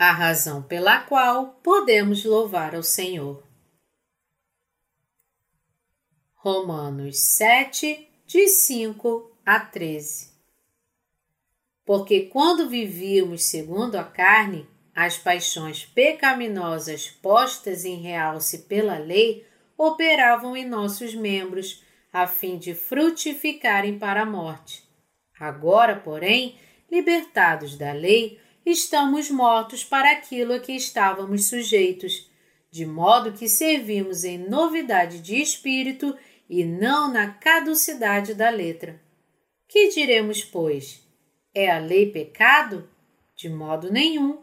a razão pela qual podemos louvar ao Senhor. Romanos 7, de 5 a 13 Porque quando vivíamos segundo a carne, as paixões pecaminosas postas em realce pela lei operavam em nossos membros, a fim de frutificarem para a morte. Agora, porém, libertados da lei, estamos mortos para aquilo a que estávamos sujeitos, de modo que servimos em novidade de espírito e não na caducidade da letra. Que diremos, pois? É a lei pecado? De modo nenhum.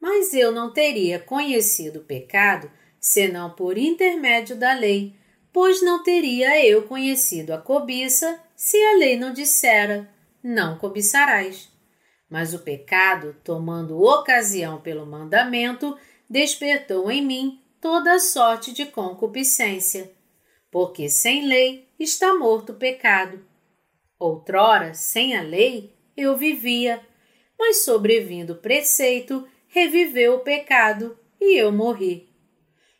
Mas eu não teria conhecido o pecado senão por intermédio da lei, pois não teria eu conhecido a cobiça se a lei não dissera: não cobiçarás. Mas o pecado, tomando ocasião pelo mandamento, despertou em mim toda sorte de concupiscência. Porque sem lei está morto o pecado. Outrora, sem a lei, eu vivia, mas sobrevindo o preceito, reviveu o pecado e eu morri.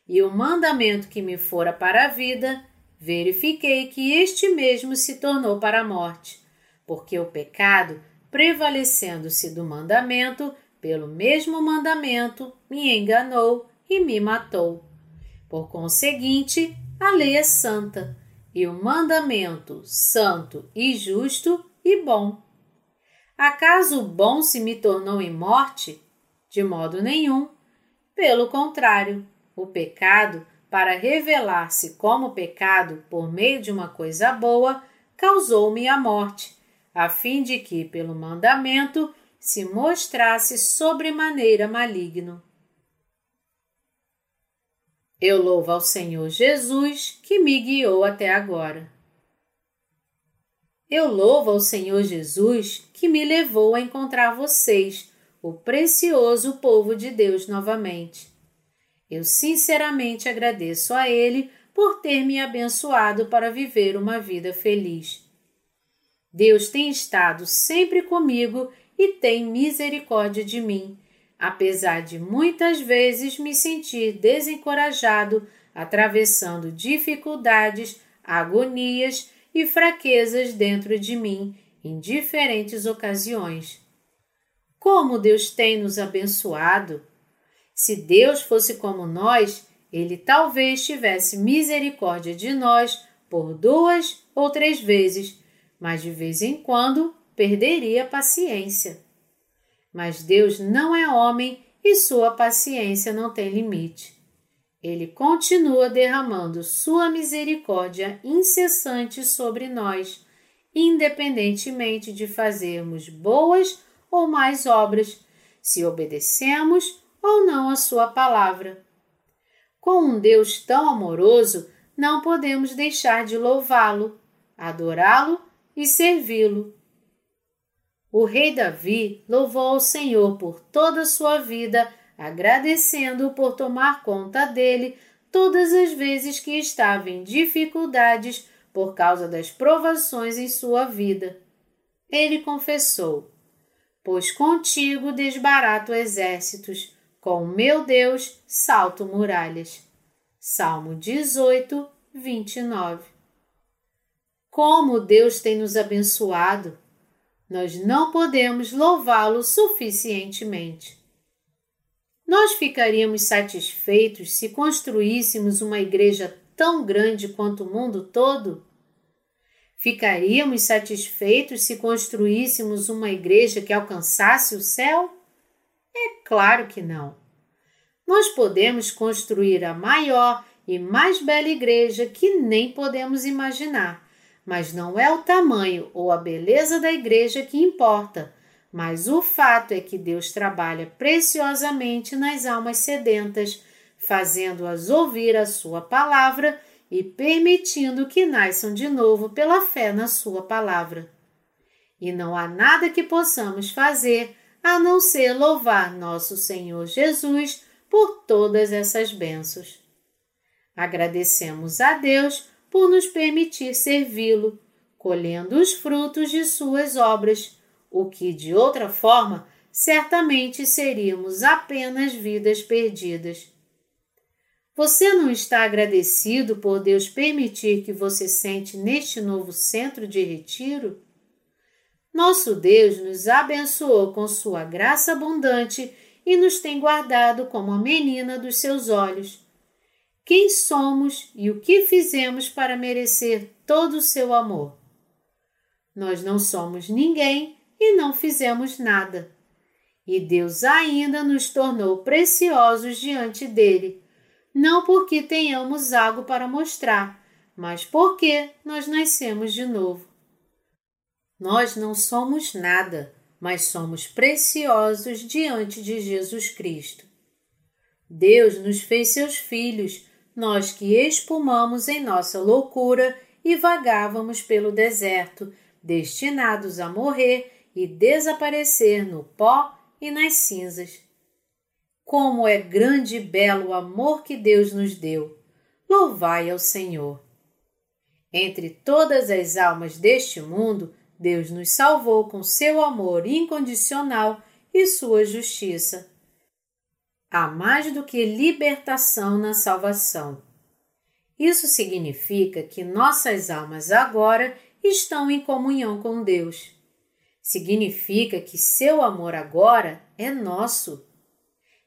E o mandamento que me fora para a vida, verifiquei que este mesmo se tornou para a morte, porque o pecado prevalecendo-se do mandamento, pelo mesmo mandamento, me enganou e me matou. Por conseguinte, a lei é santa, e o mandamento santo e justo e bom. Acaso o bom se me tornou em morte? De modo nenhum. Pelo contrário, o pecado, para revelar-se como pecado por meio de uma coisa boa, causou-me a morte a fim de que, pelo mandamento, se mostrasse sobremaneira maligno. Eu louvo ao Senhor Jesus que me guiou até agora. Eu louvo ao Senhor Jesus que me levou a encontrar vocês, o precioso povo de Deus, novamente. Eu sinceramente agradeço a Ele por ter me abençoado para viver uma vida feliz. Deus tem estado sempre comigo e tem misericórdia de mim, apesar de muitas vezes me sentir desencorajado, atravessando dificuldades, agonias e fraquezas dentro de mim em diferentes ocasiões. Como Deus tem nos abençoado! Se Deus fosse como nós, ele talvez tivesse misericórdia de nós por duas ou três vezes mas de vez em quando perderia a paciência. Mas Deus não é homem e sua paciência não tem limite. Ele continua derramando sua misericórdia incessante sobre nós, independentemente de fazermos boas ou mais obras, se obedecemos ou não a sua palavra. Com um Deus tão amoroso, não podemos deixar de louvá-lo, adorá-lo e servi-lo. O rei Davi louvou ao Senhor por toda a sua vida, agradecendo-o por tomar conta dele todas as vezes que estava em dificuldades por causa das provações em sua vida. Ele confessou: Pois contigo desbarato exércitos, com meu Deus salto muralhas. Salmo 18, 29 como Deus tem nos abençoado, nós não podemos louvá-lo suficientemente. Nós ficaríamos satisfeitos se construíssemos uma igreja tão grande quanto o mundo todo? Ficaríamos satisfeitos se construíssemos uma igreja que alcançasse o céu? É claro que não. Nós podemos construir a maior e mais bela igreja que nem podemos imaginar mas não é o tamanho ou a beleza da igreja que importa, mas o fato é que Deus trabalha preciosamente nas almas sedentas, fazendo-as ouvir a Sua palavra e permitindo que nasçam de novo pela fé na Sua palavra. E não há nada que possamos fazer a não ser louvar nosso Senhor Jesus por todas essas bênçãos. Agradecemos a Deus por nos permitir servi-lo, colhendo os frutos de suas obras, o que de outra forma certamente seríamos apenas vidas perdidas. Você não está agradecido por Deus permitir que você sente neste novo centro de retiro? Nosso Deus nos abençoou com sua graça abundante e nos tem guardado como a menina dos seus olhos. Quem somos e o que fizemos para merecer todo o seu amor? Nós não somos ninguém e não fizemos nada. E Deus ainda nos tornou preciosos diante dele não porque tenhamos algo para mostrar, mas porque nós nascemos de novo. Nós não somos nada, mas somos preciosos diante de Jesus Cristo. Deus nos fez seus filhos, nós que espumamos em nossa loucura e vagávamos pelo deserto, destinados a morrer e desaparecer no pó e nas cinzas. Como é grande e belo o amor que Deus nos deu! Louvai ao Senhor! Entre todas as almas deste mundo, Deus nos salvou com seu amor incondicional e sua justiça. Há mais do que libertação na salvação. Isso significa que nossas almas agora estão em comunhão com Deus. Significa que seu amor agora é nosso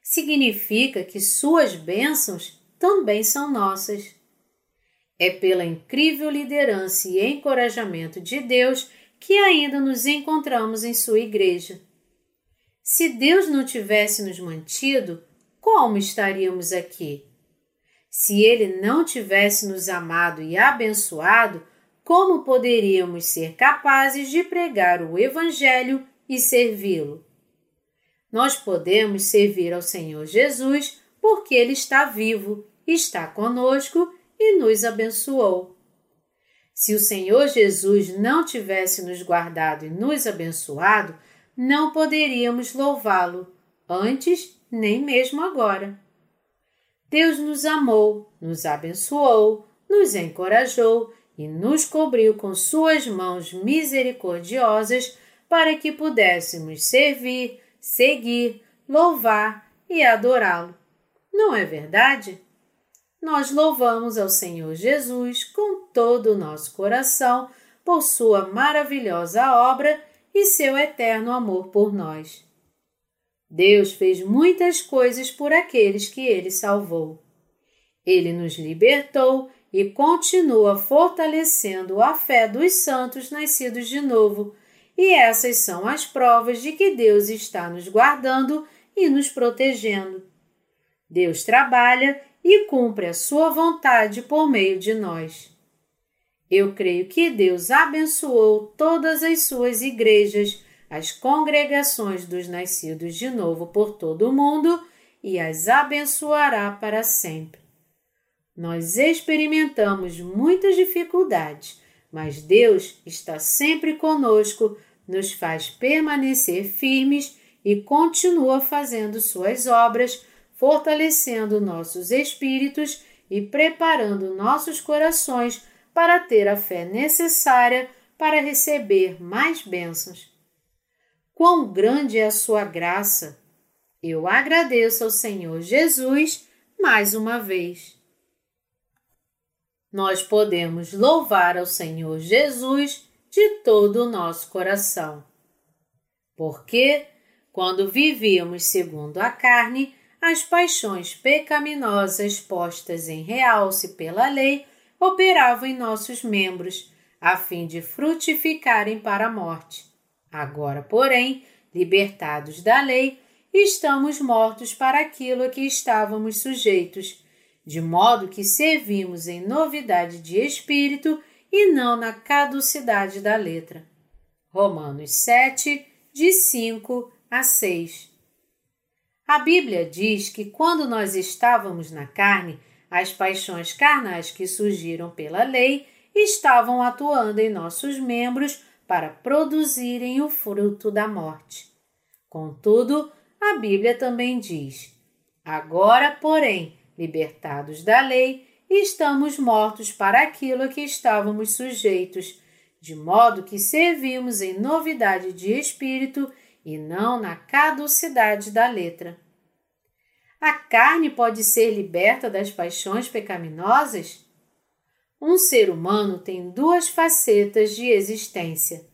significa que suas bênçãos também são nossas. É pela incrível liderança e encorajamento de Deus que ainda nos encontramos em sua igreja. Se Deus não tivesse nos mantido, como estaríamos aqui? Se Ele não tivesse nos amado e abençoado, como poderíamos ser capazes de pregar o Evangelho e servi-lo? Nós podemos servir ao Senhor Jesus porque Ele está vivo, está conosco e nos abençoou. Se o Senhor Jesus não tivesse nos guardado e nos abençoado, não poderíamos louvá-lo, antes nem mesmo agora. Deus nos amou, nos abençoou, nos encorajou e nos cobriu com suas mãos misericordiosas para que pudéssemos servir, seguir, louvar e adorá-lo. Não é verdade? Nós louvamos ao Senhor Jesus com todo o nosso coração por sua maravilhosa obra e seu eterno amor por nós. Deus fez muitas coisas por aqueles que ele salvou. Ele nos libertou e continua fortalecendo a fé dos santos nascidos de novo e essas são as provas de que Deus está nos guardando e nos protegendo. Deus trabalha e cumpre a sua vontade por meio de nós. Eu creio que Deus abençoou todas as suas igrejas, as congregações dos nascidos de novo por todo o mundo e as abençoará para sempre. Nós experimentamos muitas dificuldades, mas Deus está sempre conosco nos faz permanecer firmes e continua fazendo suas obras, fortalecendo nossos espíritos e preparando nossos corações para ter a fé necessária para receber mais bênçãos. Quão grande é a sua graça! Eu agradeço ao Senhor Jesus mais uma vez. Nós podemos louvar ao Senhor Jesus de todo o nosso coração. Porque, quando vivíamos segundo a carne, as paixões pecaminosas postas em realce pela lei operavam em nossos membros, a fim de frutificarem para a morte. Agora, porém, libertados da lei, estamos mortos para aquilo a que estávamos sujeitos, de modo que servimos em novidade de espírito e não na caducidade da letra. Romanos 7, de 5 a 6. A Bíblia diz que quando nós estávamos na carne, as paixões carnais que surgiram pela lei estavam atuando em nossos membros para produzirem o fruto da morte. Contudo, a Bíblia também diz: Agora, porém, libertados da lei, estamos mortos para aquilo a que estávamos sujeitos, de modo que servimos em novidade de espírito e não na caducidade da letra. A carne pode ser liberta das paixões pecaminosas? Um ser humano tem duas facetas de existência.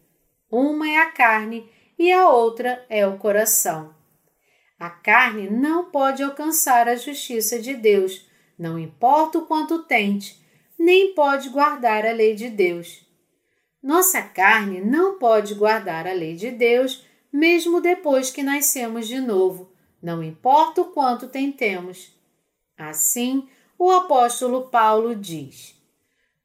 Uma é a carne e a outra é o coração. A carne não pode alcançar a justiça de Deus, não importa o quanto tente, nem pode guardar a lei de Deus. Nossa carne não pode guardar a lei de Deus, mesmo depois que nascemos de novo, não importa o quanto tentemos. Assim, o apóstolo Paulo diz: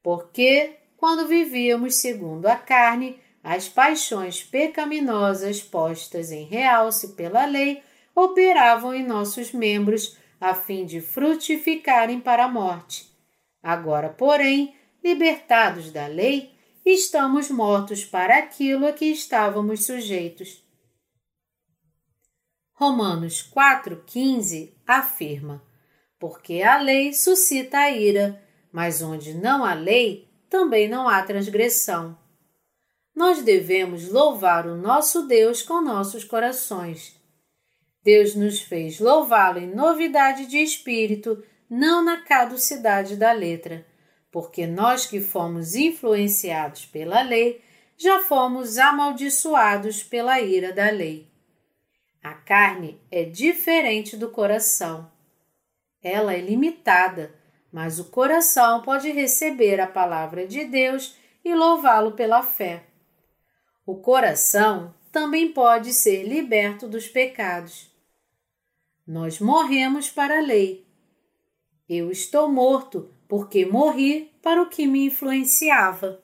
Porque, quando vivíamos segundo a carne, as paixões pecaminosas postas em realce pela lei operavam em nossos membros a fim de frutificarem para a morte. Agora, porém, libertados da lei, estamos mortos para aquilo a que estávamos sujeitos. Romanos 4,15 afirma: Porque a lei suscita a ira, mas onde não há lei, também não há transgressão. Nós devemos louvar o nosso Deus com nossos corações. Deus nos fez louvá-lo em novidade de espírito, não na caducidade da letra porque nós que fomos influenciados pela lei, já fomos amaldiçoados pela ira da lei. A carne é diferente do coração. Ela é limitada, mas o coração pode receber a palavra de Deus e louvá-lo pela fé. O coração também pode ser liberto dos pecados. Nós morremos para a lei. Eu estou morto porque morri para o que me influenciava.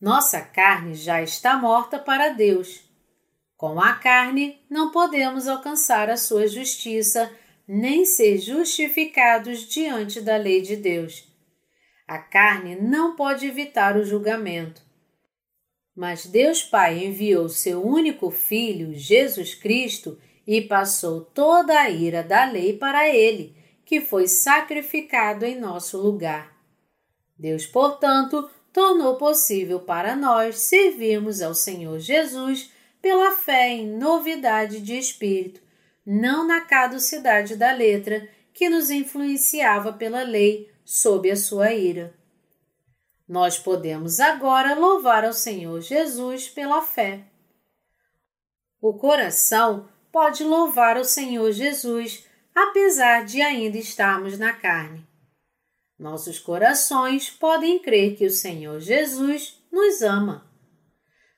Nossa carne já está morta para Deus. Com a carne não podemos alcançar a sua justiça, nem ser justificados diante da lei de Deus. A carne não pode evitar o julgamento. Mas Deus Pai enviou seu único Filho, Jesus Cristo, e passou toda a ira da lei para ele que foi sacrificado em nosso lugar. Deus, portanto, tornou possível para nós servirmos ao Senhor Jesus pela fé em novidade de espírito, não na caducidade da letra que nos influenciava pela lei sob a sua ira. Nós podemos agora louvar ao Senhor Jesus pela fé. O coração pode louvar ao Senhor Jesus apesar de ainda estarmos na carne. Nossos corações podem crer que o Senhor Jesus nos ama.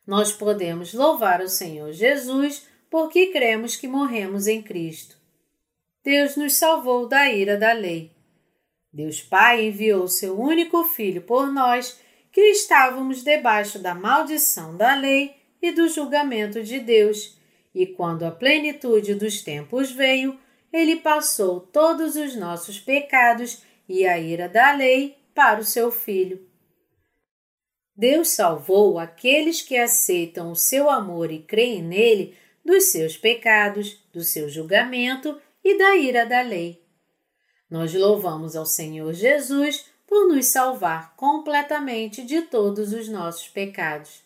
Nós podemos louvar o Senhor Jesus porque cremos que morremos em Cristo. Deus nos salvou da ira da lei. Deus Pai enviou seu único Filho por nós, que estávamos debaixo da maldição da lei e do julgamento de Deus, e quando a plenitude dos tempos veio, ele passou todos os nossos pecados e a ira da lei para o seu filho. Deus salvou aqueles que aceitam o seu amor e creem nele dos seus pecados, do seu julgamento e da ira da lei. Nós louvamos ao Senhor Jesus por nos salvar completamente de todos os nossos pecados.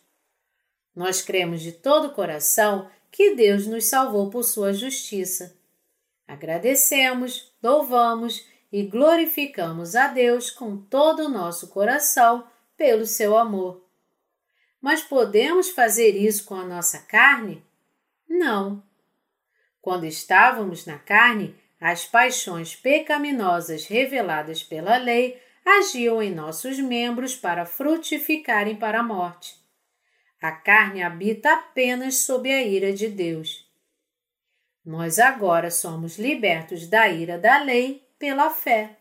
Nós cremos de todo o coração que Deus nos salvou por sua justiça Agradecemos, louvamos e glorificamos a Deus com todo o nosso coração pelo seu amor. Mas podemos fazer isso com a nossa carne? Não. Quando estávamos na carne, as paixões pecaminosas reveladas pela lei agiam em nossos membros para frutificarem para a morte. A carne habita apenas sob a ira de Deus. Nós agora somos libertos da ira da lei pela fé.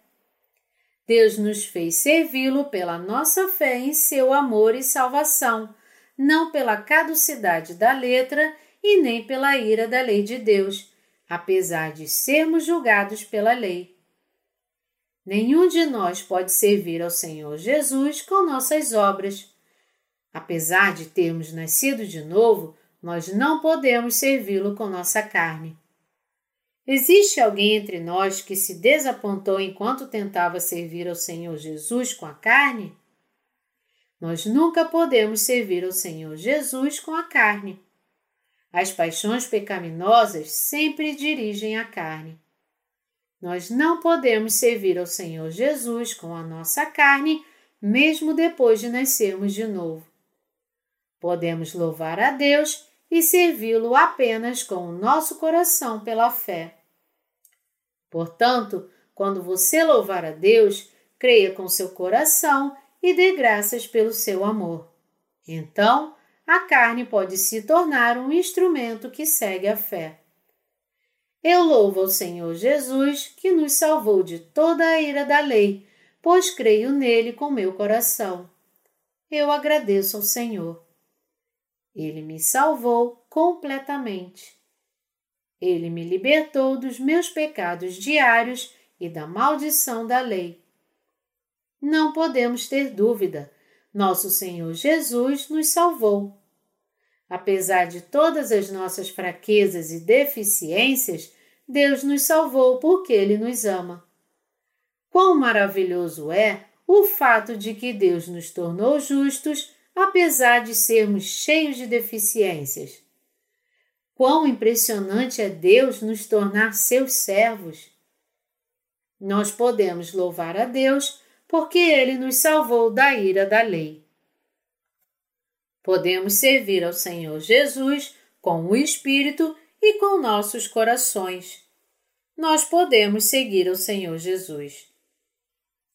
Deus nos fez servi-lo pela nossa fé em seu amor e salvação, não pela caducidade da letra e nem pela ira da lei de Deus, apesar de sermos julgados pela lei. Nenhum de nós pode servir ao Senhor Jesus com nossas obras. Apesar de termos nascido de novo, nós não podemos servi-lo com nossa carne. Existe alguém entre nós que se desapontou enquanto tentava servir ao Senhor Jesus com a carne? Nós nunca podemos servir ao Senhor Jesus com a carne. As paixões pecaminosas sempre dirigem a carne. Nós não podemos servir ao Senhor Jesus com a nossa carne, mesmo depois de nascermos de novo. Podemos louvar a Deus e servi-lo apenas com o nosso coração pela fé. Portanto, quando você louvar a Deus, creia com seu coração e dê graças pelo seu amor. Então, a carne pode se tornar um instrumento que segue a fé. Eu louvo ao Senhor Jesus, que nos salvou de toda a ira da lei, pois creio nele com meu coração. Eu agradeço ao Senhor. Ele me salvou completamente. Ele me libertou dos meus pecados diários e da maldição da lei. Não podemos ter dúvida, nosso Senhor Jesus nos salvou. Apesar de todas as nossas fraquezas e deficiências, Deus nos salvou porque Ele nos ama. Quão maravilhoso é o fato de que Deus nos tornou justos, apesar de sermos cheios de deficiências. Quão impressionante é Deus nos tornar seus servos. Nós podemos louvar a Deus porque Ele nos salvou da ira da lei. Podemos servir ao Senhor Jesus com o Espírito e com nossos corações. Nós podemos seguir ao Senhor Jesus.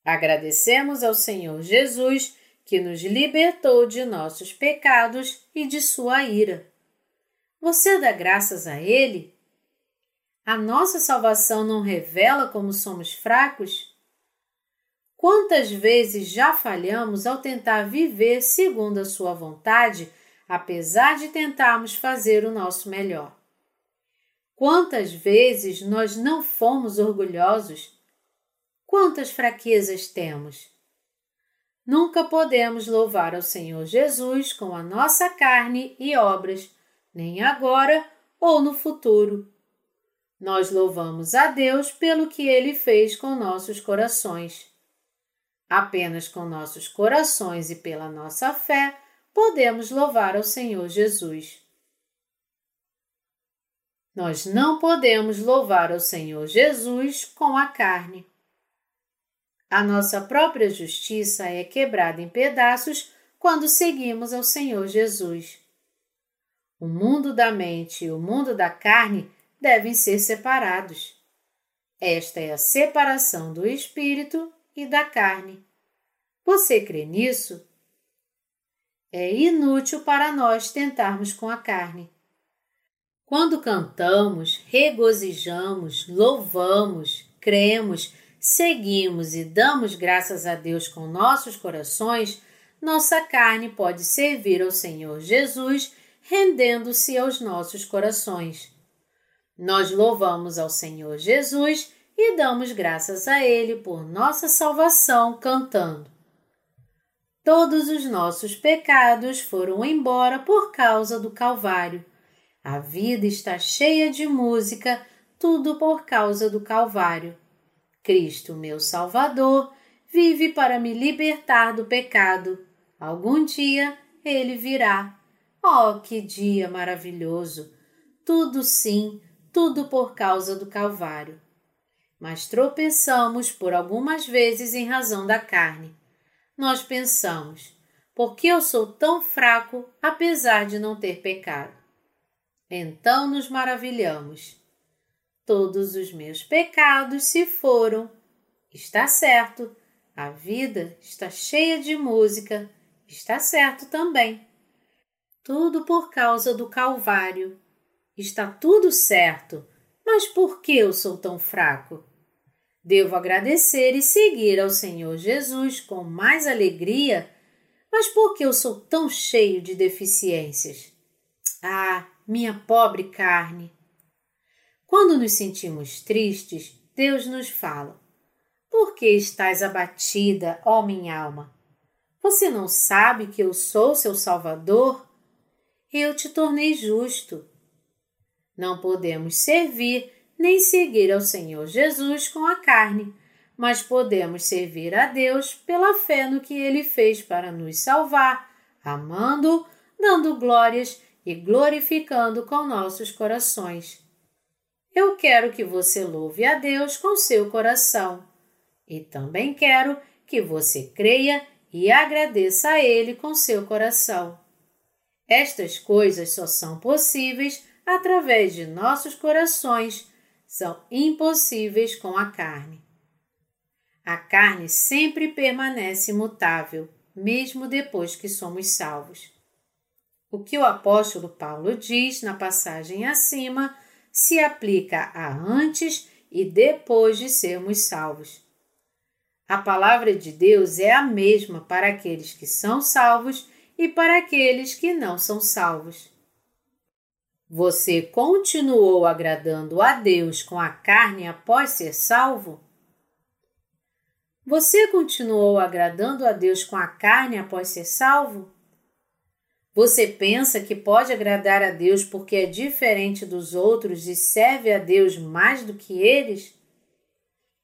Agradecemos ao Senhor Jesus que nos libertou de nossos pecados e de sua ira. Você dá graças a Ele? A nossa salvação não revela como somos fracos? Quantas vezes já falhamos ao tentar viver segundo a Sua vontade, apesar de tentarmos fazer o nosso melhor? Quantas vezes nós não fomos orgulhosos? Quantas fraquezas temos? Nunca podemos louvar ao Senhor Jesus com a nossa carne e obras, nem agora ou no futuro. Nós louvamos a Deus pelo que Ele fez com nossos corações. Apenas com nossos corações e pela nossa fé podemos louvar ao Senhor Jesus. Nós não podemos louvar ao Senhor Jesus com a carne. A nossa própria justiça é quebrada em pedaços quando seguimos ao Senhor Jesus. O mundo da mente e o mundo da carne devem ser separados. Esta é a separação do espírito e da carne. Você crê nisso? É inútil para nós tentarmos com a carne. Quando cantamos, regozijamos, louvamos, cremos, seguimos e damos graças a Deus com nossos corações, nossa carne pode servir ao Senhor Jesus, rendendo-se aos nossos corações. Nós louvamos ao Senhor Jesus e damos graças a Ele por nossa salvação, cantando. Todos os nossos pecados foram embora por causa do Calvário. A vida está cheia de música, tudo por causa do Calvário. Cristo, meu Salvador, vive para me libertar do pecado. Algum dia ele virá. Oh, que dia maravilhoso! Tudo sim, tudo por causa do Calvário mas tropeçamos por algumas vezes em razão da carne. Nós pensamos, por que eu sou tão fraco apesar de não ter pecado? Então nos maravilhamos. Todos os meus pecados se foram. Está certo, a vida está cheia de música, está certo também. Tudo por causa do Calvário. Está tudo certo, mas por que eu sou tão fraco? Devo agradecer e seguir ao Senhor Jesus com mais alegria, mas por que eu sou tão cheio de deficiências? Ah, minha pobre carne! Quando nos sentimos tristes, Deus nos fala: Por que estás abatida, ó minha alma? Você não sabe que eu sou seu Salvador? Eu te tornei justo. Não podemos servir nem seguir ao Senhor Jesus com a carne, mas podemos servir a Deus pela fé no que ele fez para nos salvar, amando, dando glórias e glorificando com nossos corações. Eu quero que você louve a Deus com seu coração e também quero que você creia e agradeça a Ele com seu coração. Estas coisas só são possíveis através de nossos corações, são impossíveis com a carne. A carne sempre permanece imutável, mesmo depois que somos salvos. O que o apóstolo Paulo diz na passagem acima se aplica a antes e depois de sermos salvos. A palavra de Deus é a mesma para aqueles que são salvos e para aqueles que não são salvos. Você continuou agradando a Deus com a carne após ser salvo? Você continuou agradando a Deus com a carne após ser salvo? Você pensa que pode agradar a Deus porque é diferente dos outros e serve a Deus mais do que eles?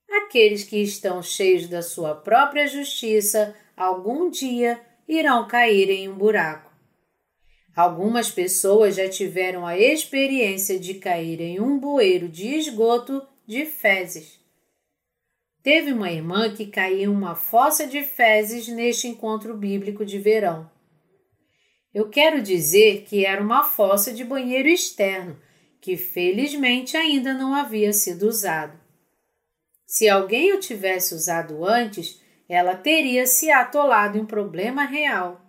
Aqueles que estão cheios da sua própria justiça algum dia irão cair em um buraco. Algumas pessoas já tiveram a experiência de cair em um bueiro de esgoto de fezes. Teve uma irmã que caiu em uma fossa de fezes neste encontro bíblico de verão. Eu quero dizer que era uma fossa de banheiro externo, que felizmente ainda não havia sido usado. Se alguém o tivesse usado antes, ela teria se atolado em problema real.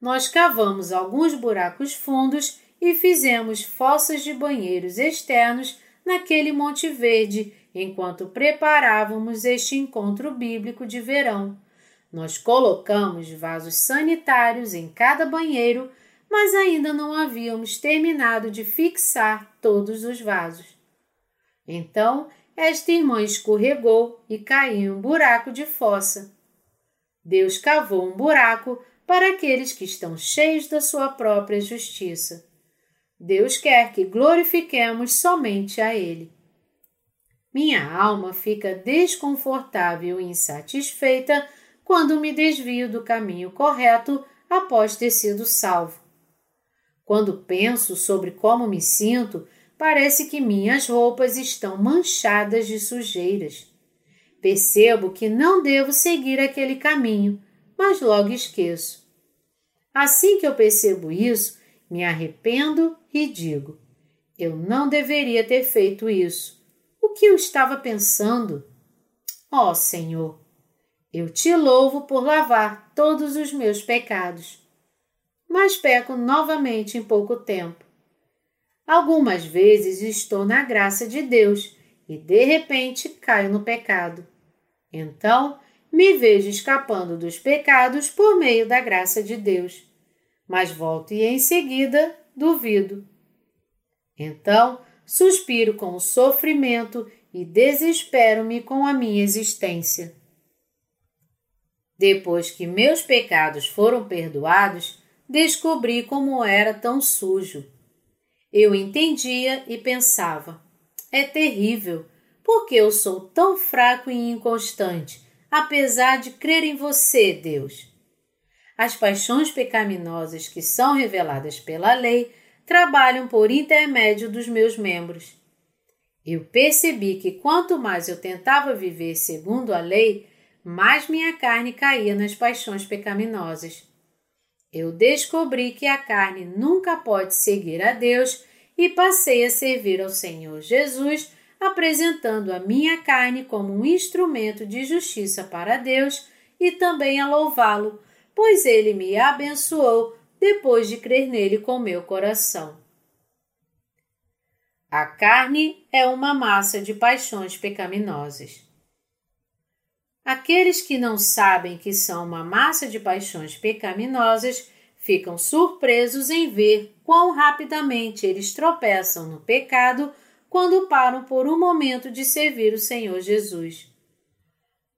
Nós cavamos alguns buracos fundos e fizemos fossas de banheiros externos naquele Monte Verde enquanto preparávamos este encontro bíblico de verão. Nós colocamos vasos sanitários em cada banheiro, mas ainda não havíamos terminado de fixar todos os vasos. Então, esta irmã escorregou e caiu em um buraco de fossa. Deus cavou um buraco para aqueles que estão cheios da sua própria justiça. Deus quer que glorifiquemos somente a Ele. Minha alma fica desconfortável e insatisfeita quando me desvio do caminho correto após ter sido salvo. Quando penso sobre como me sinto, parece que minhas roupas estão manchadas de sujeiras. Percebo que não devo seguir aquele caminho, mas logo esqueço. Assim que eu percebo isso, me arrependo e digo: eu não deveria ter feito isso. O que eu estava pensando? Ó oh, Senhor, eu te louvo por lavar todos os meus pecados. Mas peco novamente em pouco tempo. Algumas vezes estou na graça de Deus e de repente caio no pecado. Então, me vejo escapando dos pecados por meio da graça de Deus. Mas volto e em seguida duvido. Então, suspiro com o sofrimento e desespero-me com a minha existência. Depois que meus pecados foram perdoados, descobri como era tão sujo eu entendia e pensava: é terrível, porque eu sou tão fraco e inconstante, apesar de crer em você, Deus. As paixões pecaminosas que são reveladas pela lei trabalham por intermédio dos meus membros. Eu percebi que quanto mais eu tentava viver segundo a lei, mais minha carne caía nas paixões pecaminosas. Eu descobri que a carne nunca pode seguir a Deus e passei a servir ao Senhor Jesus, apresentando a minha carne como um instrumento de justiça para Deus e também a louvá-lo, pois ele me abençoou depois de crer nele com meu coração. A carne é uma massa de paixões pecaminosas. Aqueles que não sabem que são uma massa de paixões pecaminosas ficam surpresos em ver quão rapidamente eles tropeçam no pecado quando param por um momento de servir o Senhor Jesus.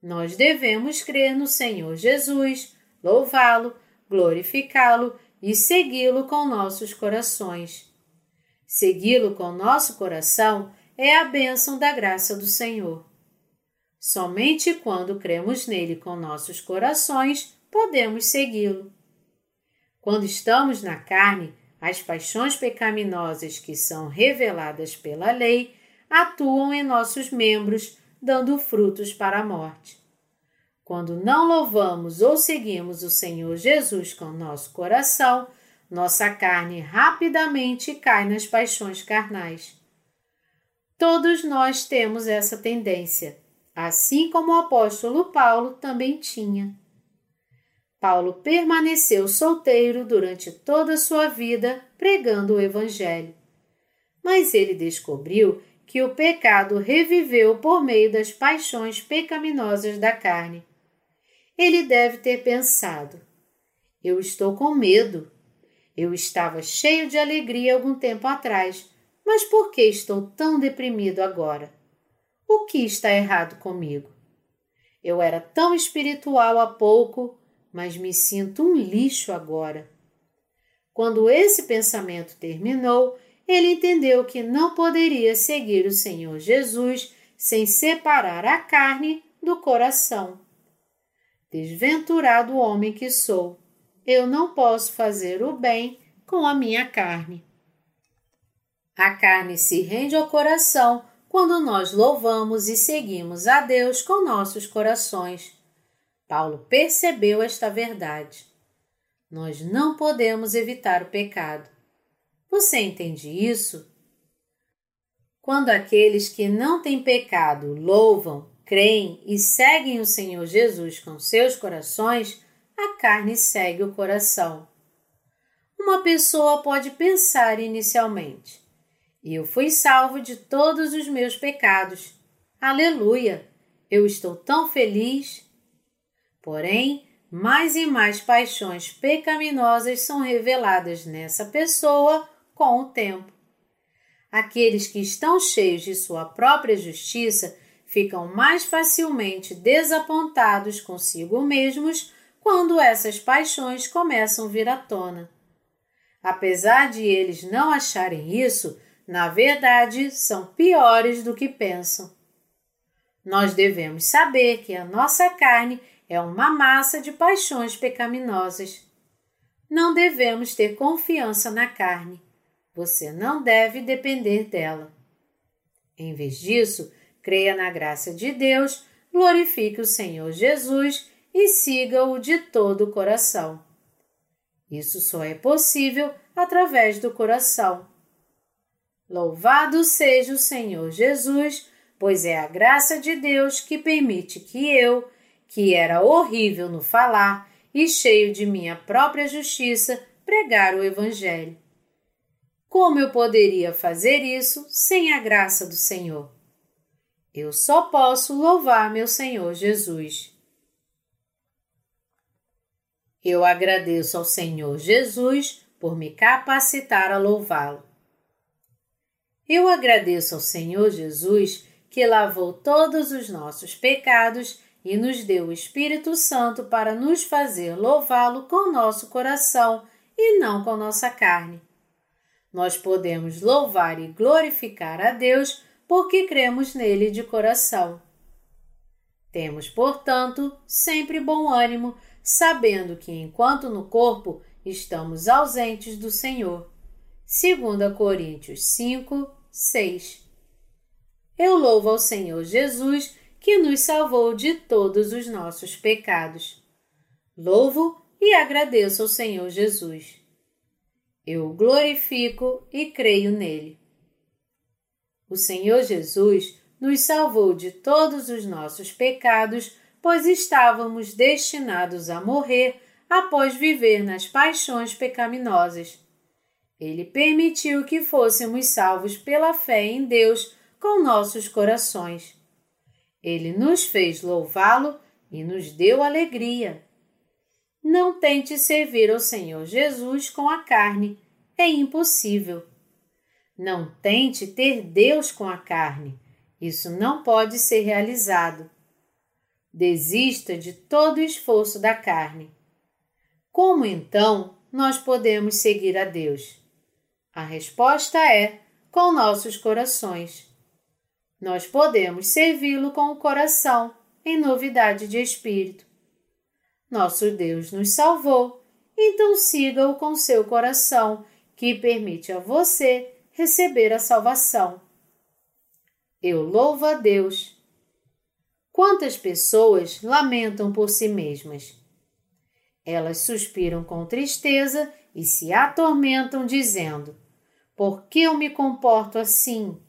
Nós devemos crer no Senhor Jesus, louvá-lo, glorificá-lo e segui-lo com nossos corações. Segui-lo com nosso coração é a bênção da graça do Senhor. Somente quando cremos nele com nossos corações podemos segui-lo. Quando estamos na carne, as paixões pecaminosas que são reveladas pela lei atuam em nossos membros, dando frutos para a morte. Quando não louvamos ou seguimos o Senhor Jesus com nosso coração, nossa carne rapidamente cai nas paixões carnais. Todos nós temos essa tendência, assim como o apóstolo Paulo também tinha. Paulo permaneceu solteiro durante toda a sua vida pregando o Evangelho. Mas ele descobriu que o pecado reviveu por meio das paixões pecaminosas da carne. Ele deve ter pensado: Eu estou com medo. Eu estava cheio de alegria algum tempo atrás, mas por que estou tão deprimido agora? O que está errado comigo? Eu era tão espiritual há pouco mas me sinto um lixo agora. Quando esse pensamento terminou, ele entendeu que não poderia seguir o Senhor Jesus sem separar a carne do coração. Desventurado homem que sou, eu não posso fazer o bem com a minha carne. A carne se rende ao coração quando nós louvamos e seguimos a Deus com nossos corações. Paulo percebeu esta verdade. Nós não podemos evitar o pecado. Você entende isso? Quando aqueles que não têm pecado louvam, creem e seguem o Senhor Jesus com seus corações, a carne segue o coração. Uma pessoa pode pensar inicialmente: Eu fui salvo de todos os meus pecados. Aleluia! Eu estou tão feliz Porém, mais e mais paixões pecaminosas são reveladas nessa pessoa com o tempo. Aqueles que estão cheios de sua própria justiça ficam mais facilmente desapontados consigo mesmos quando essas paixões começam a vir à tona. Apesar de eles não acharem isso, na verdade são piores do que pensam. Nós devemos saber que a nossa carne é uma massa de paixões pecaminosas. Não devemos ter confiança na carne. Você não deve depender dela. Em vez disso, creia na graça de Deus, glorifique o Senhor Jesus e siga-o de todo o coração. Isso só é possível através do coração. Louvado seja o Senhor Jesus, pois é a graça de Deus que permite que eu, que era horrível no falar e cheio de minha própria justiça, pregar o Evangelho. Como eu poderia fazer isso sem a graça do Senhor? Eu só posso louvar meu Senhor Jesus. Eu agradeço ao Senhor Jesus por me capacitar a louvá-lo. Eu agradeço ao Senhor Jesus que lavou todos os nossos pecados e nos deu o Espírito Santo para nos fazer louvá-lo com nosso coração e não com nossa carne. Nós podemos louvar e glorificar a Deus porque cremos nele de coração. Temos, portanto, sempre bom ânimo, sabendo que enquanto no corpo estamos ausentes do Senhor. 2 Coríntios 5, 6. Eu louvo ao Senhor Jesus que nos salvou de todos os nossos pecados. Louvo e agradeço ao Senhor Jesus. Eu o glorifico e creio nele. O Senhor Jesus nos salvou de todos os nossos pecados, pois estávamos destinados a morrer após viver nas paixões pecaminosas. Ele permitiu que fôssemos salvos pela fé em Deus com nossos corações. Ele nos fez louvá-lo e nos deu alegria. Não tente servir ao Senhor Jesus com a carne, é impossível. Não tente ter Deus com a carne, isso não pode ser realizado. Desista de todo o esforço da carne. Como então nós podemos seguir a Deus? A resposta é com nossos corações. Nós podemos servi-lo com o coração, em novidade de espírito. Nosso Deus nos salvou, então siga-o com seu coração, que permite a você receber a salvação. Eu louvo a Deus. Quantas pessoas lamentam por si mesmas? Elas suspiram com tristeza e se atormentam, dizendo: Por que eu me comporto assim?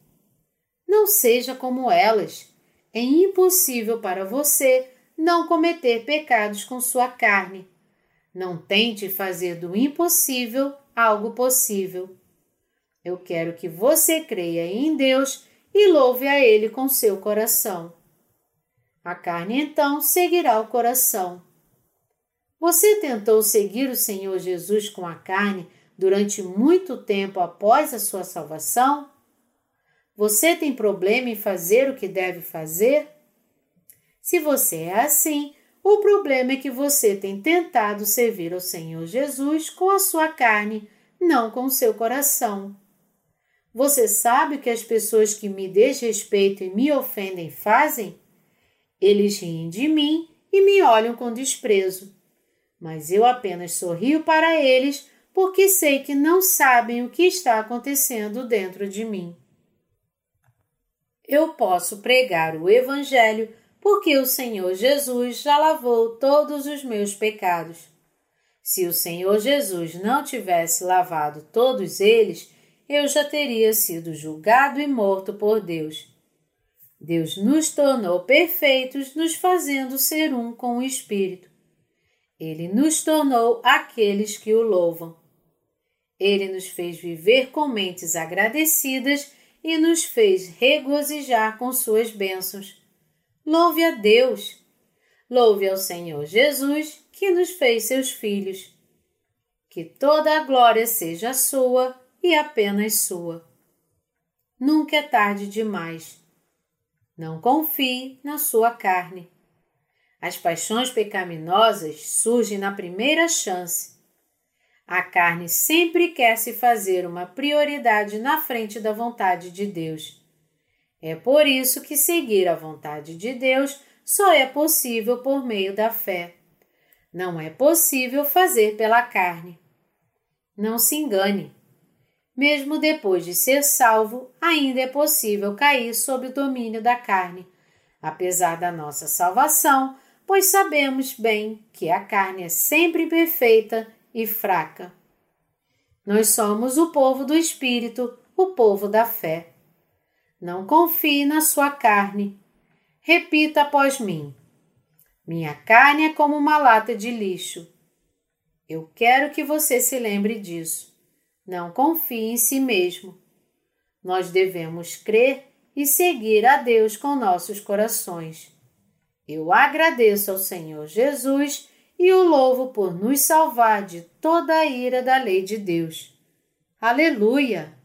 Não seja como elas. É impossível para você não cometer pecados com sua carne. Não tente fazer do impossível algo possível. Eu quero que você creia em Deus e louve a Ele com seu coração. A carne então seguirá o coração. Você tentou seguir o Senhor Jesus com a carne durante muito tempo após a sua salvação? Você tem problema em fazer o que deve fazer? Se você é assim, o problema é que você tem tentado servir ao Senhor Jesus com a sua carne, não com o seu coração. Você sabe o que as pessoas que me desrespeitam e me ofendem fazem? Eles riem de mim e me olham com desprezo. Mas eu apenas sorrio para eles porque sei que não sabem o que está acontecendo dentro de mim. Eu posso pregar o Evangelho porque o Senhor Jesus já lavou todos os meus pecados. Se o Senhor Jesus não tivesse lavado todos eles, eu já teria sido julgado e morto por Deus. Deus nos tornou perfeitos, nos fazendo ser um com o Espírito. Ele nos tornou aqueles que o louvam. Ele nos fez viver com mentes agradecidas e nos fez regozijar com suas bênçãos. Louve a Deus! Louve ao Senhor Jesus, que nos fez seus filhos. Que toda a glória seja sua e apenas sua. Nunca é tarde demais. Não confie na sua carne. As paixões pecaminosas surgem na primeira chance. A carne sempre quer se fazer uma prioridade na frente da vontade de Deus. É por isso que seguir a vontade de Deus só é possível por meio da fé. Não é possível fazer pela carne. Não se engane. Mesmo depois de ser salvo, ainda é possível cair sob o domínio da carne, apesar da nossa salvação, pois sabemos bem que a carne é sempre perfeita e fraca. Nós somos o povo do Espírito, o povo da fé. Não confie na sua carne. Repita após mim. Minha carne é como uma lata de lixo. Eu quero que você se lembre disso. Não confie em si mesmo. Nós devemos crer e seguir a Deus com nossos corações. Eu agradeço ao Senhor Jesus e o louvo por nos salvar de toda a ira da lei de Deus. Aleluia!